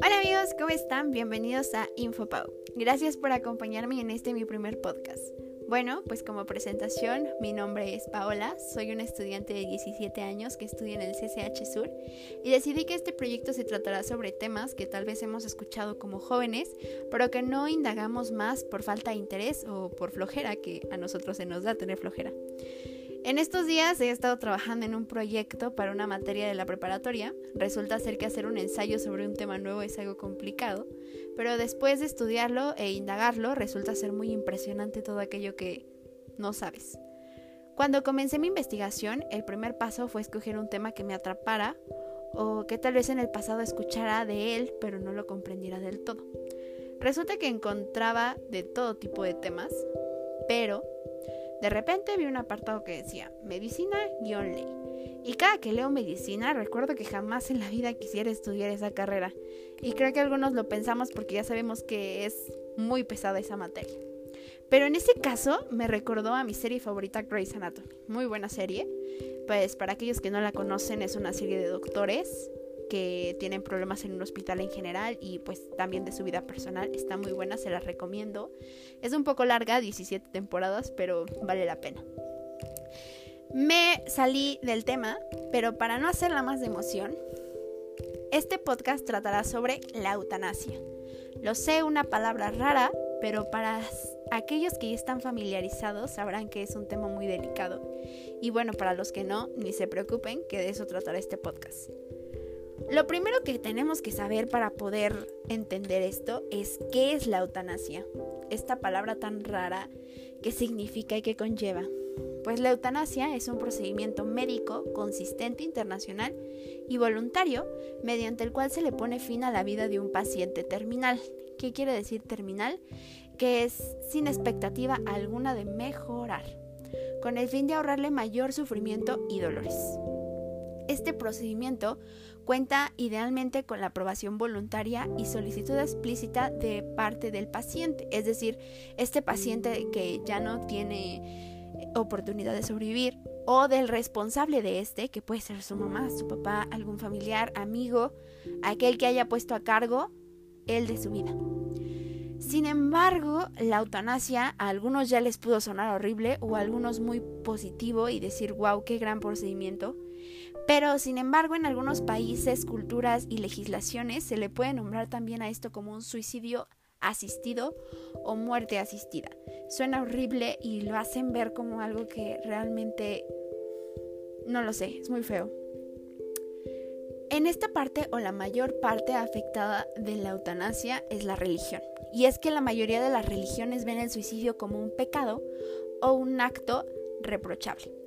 Hola amigos, ¿cómo están? Bienvenidos a InfoPau. Gracias por acompañarme en este mi primer podcast. Bueno, pues como presentación, mi nombre es Paola, soy una estudiante de 17 años que estudia en el CCH Sur y decidí que este proyecto se tratará sobre temas que tal vez hemos escuchado como jóvenes, pero que no indagamos más por falta de interés o por flojera, que a nosotros se nos da tener flojera. En estos días he estado trabajando en un proyecto para una materia de la preparatoria. Resulta ser que hacer un ensayo sobre un tema nuevo es algo complicado, pero después de estudiarlo e indagarlo resulta ser muy impresionante todo aquello que no sabes. Cuando comencé mi investigación, el primer paso fue escoger un tema que me atrapara o que tal vez en el pasado escuchara de él, pero no lo comprendiera del todo. Resulta que encontraba de todo tipo de temas, pero de repente vi un apartado que decía medicina-ley. Y cada que leo medicina recuerdo que jamás en la vida quisiera estudiar esa carrera. Y creo que algunos lo pensamos porque ya sabemos que es muy pesada esa materia. Pero en ese caso me recordó a mi serie favorita Grey's Anatomy. Muy buena serie. Pues para aquellos que no la conocen es una serie de doctores que tienen problemas en un hospital en general y pues también de su vida personal. Está muy buena, se la recomiendo. Es un poco larga, 17 temporadas, pero vale la pena. Me salí del tema, pero para no hacerla más de emoción, este podcast tratará sobre la eutanasia. Lo sé, una palabra rara, pero para aquellos que ya están familiarizados sabrán que es un tema muy delicado. Y bueno, para los que no, ni se preocupen, que de eso tratará este podcast. Lo primero que tenemos que saber para poder entender esto es qué es la eutanasia. Esta palabra tan rara, qué significa y qué conlleva. Pues la eutanasia es un procedimiento médico consistente internacional y voluntario mediante el cual se le pone fin a la vida de un paciente terminal. ¿Qué quiere decir terminal? Que es sin expectativa alguna de mejorar, con el fin de ahorrarle mayor sufrimiento y dolores. Este procedimiento cuenta idealmente con la aprobación voluntaria y solicitud explícita de parte del paciente, es decir, este paciente que ya no tiene oportunidad de sobrevivir o del responsable de este, que puede ser su mamá, su papá, algún familiar, amigo, aquel que haya puesto a cargo el de su vida. Sin embargo, la eutanasia a algunos ya les pudo sonar horrible o a algunos muy positivo y decir, wow, qué gran procedimiento. Pero, sin embargo, en algunos países, culturas y legislaciones se le puede nombrar también a esto como un suicidio asistido o muerte asistida. Suena horrible y lo hacen ver como algo que realmente no lo sé, es muy feo. En esta parte o la mayor parte afectada de la eutanasia es la religión. Y es que la mayoría de las religiones ven el suicidio como un pecado o un acto reprochable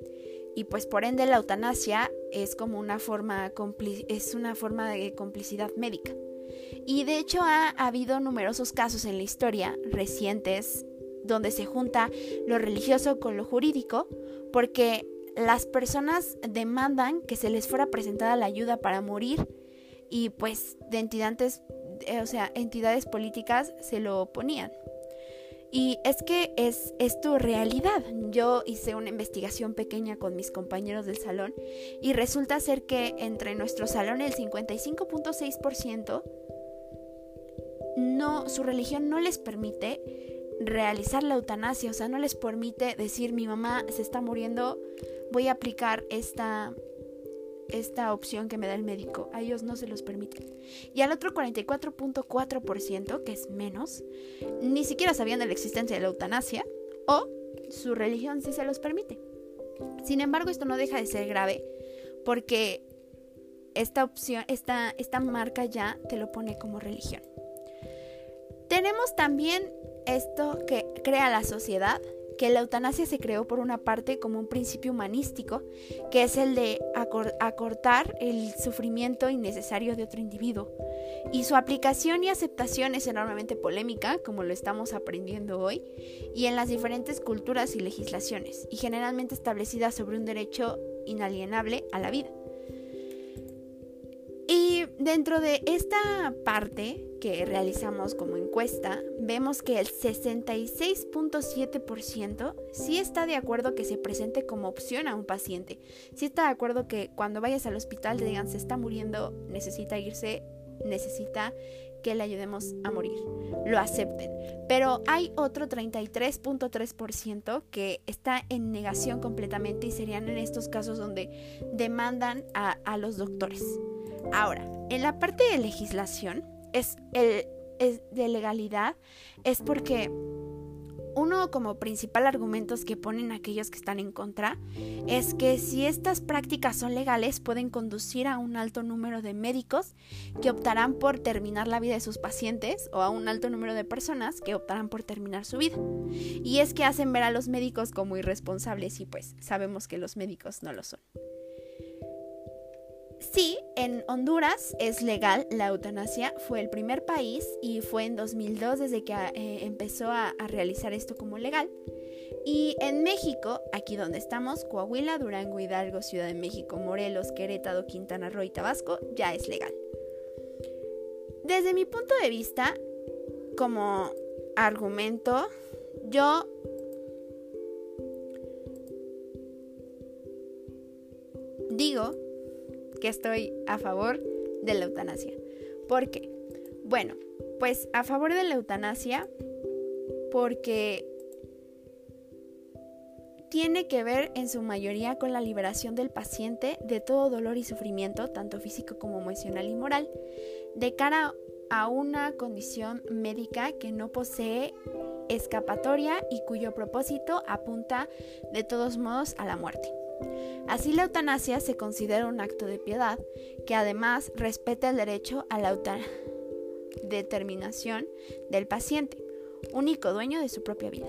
y pues por ende la eutanasia es como una forma, es una forma de complicidad médica. Y de hecho ha, habido numerosos casos en la historia recientes donde se junta lo religioso con lo jurídico porque las personas demandan que se les fuera presentada la ayuda para morir y pues de entidades, eh, o sea, entidades políticas se lo oponían. Y es que es, es tu realidad. Yo hice una investigación pequeña con mis compañeros del salón y resulta ser que entre nuestro salón el 55.6% no, su religión no les permite realizar la eutanasia, o sea, no les permite decir mi mamá se está muriendo, voy a aplicar esta, esta opción que me da el médico. A ellos no se los permiten. Y al otro 44.4%, que es menos, ni siquiera sabían de la existencia de la eutanasia o su religión sí se los permite. Sin embargo, esto no deja de ser grave porque esta opción, esta, esta marca ya te lo pone como religión. Tenemos también esto que crea la sociedad, que la eutanasia se creó por una parte como un principio humanístico, que es el de acortar el sufrimiento innecesario de otro individuo. Y su aplicación y aceptación es enormemente polémica, como lo estamos aprendiendo hoy, y en las diferentes culturas y legislaciones, y generalmente establecida sobre un derecho inalienable a la vida. Dentro de esta parte que realizamos como encuesta, vemos que el 66.7% sí está de acuerdo que se presente como opción a un paciente. Sí está de acuerdo que cuando vayas al hospital te digan se está muriendo, necesita irse, necesita que le ayudemos a morir. Lo acepten. Pero hay otro 33.3% que está en negación completamente y serían en estos casos donde demandan a los doctores. Ahora, en la parte de legislación, es, el, de legalidad, es porque uno como principal argumentos que ponen aquellos que están en contra es que si estas prácticas son legales pueden conducir a un alto número de médicos que optarán por terminar la vida de sus pacientes o a un alto número de personas que optarán por terminar su vida. Y es que hacen ver a los médicos como irresponsables y pues sabemos que los médicos no lo son. Sí, en Honduras es legal la eutanasia, fue el primer país y fue en 2002 desde que eh, empezó a, a realizar esto como legal. Y en México, aquí donde estamos, Coahuila, Durango, Hidalgo, Ciudad de México, Morelos, Querétaro, Quintana Roo y Tabasco, ya es legal. Desde mi punto de vista, como argumento, yo que estoy a favor de la eutanasia. ¿Por qué? Bueno, pues a favor de la eutanasia porque tiene que ver en su mayoría con la liberación del paciente de todo dolor y sufrimiento, tanto físico como emocional y moral, de cara a una condición médica que no posee escapatoria y cuyo propósito apunta de todos modos a la muerte. Así la eutanasia se considera un acto de piedad que además respeta el derecho a la determinación del paciente, único dueño de su propia vida.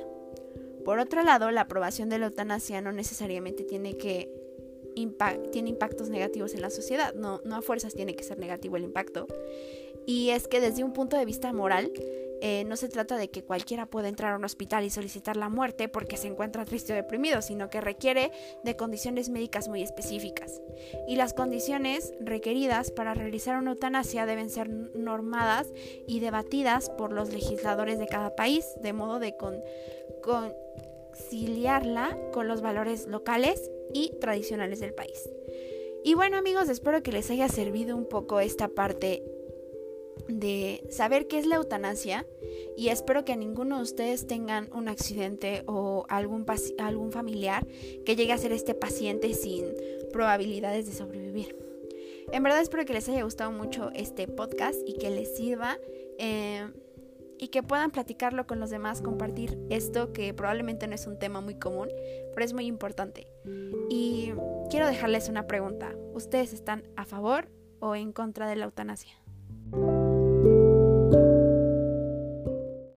Por otro lado, la aprobación de la eutanasia no necesariamente tiene que tiene impactos negativos en la sociedad, no a fuerzas tiene que ser negativo el impacto. Y es que desde un punto de vista moral, eh, no se trata de que cualquiera pueda entrar a un hospital y solicitar la muerte porque se encuentra triste o deprimido, sino que requiere de condiciones médicas muy específicas. Y las condiciones requeridas para realizar una eutanasia deben ser normadas y debatidas por los legisladores de cada país, de modo de conciliarla con los valores locales y tradicionales del país. Y bueno amigos, espero que les haya servido un poco esta parte de saber qué es la eutanasia y espero que ninguno de ustedes tengan un accidente o algún, algún familiar que llegue a ser este paciente sin probabilidades de sobrevivir. En verdad espero que les haya gustado mucho este podcast y que les sirva eh, y que puedan platicarlo con los demás, compartir esto que probablemente no es un tema muy común, pero es muy importante. Y quiero dejarles una pregunta. ¿Ustedes están a favor o en contra de la eutanasia?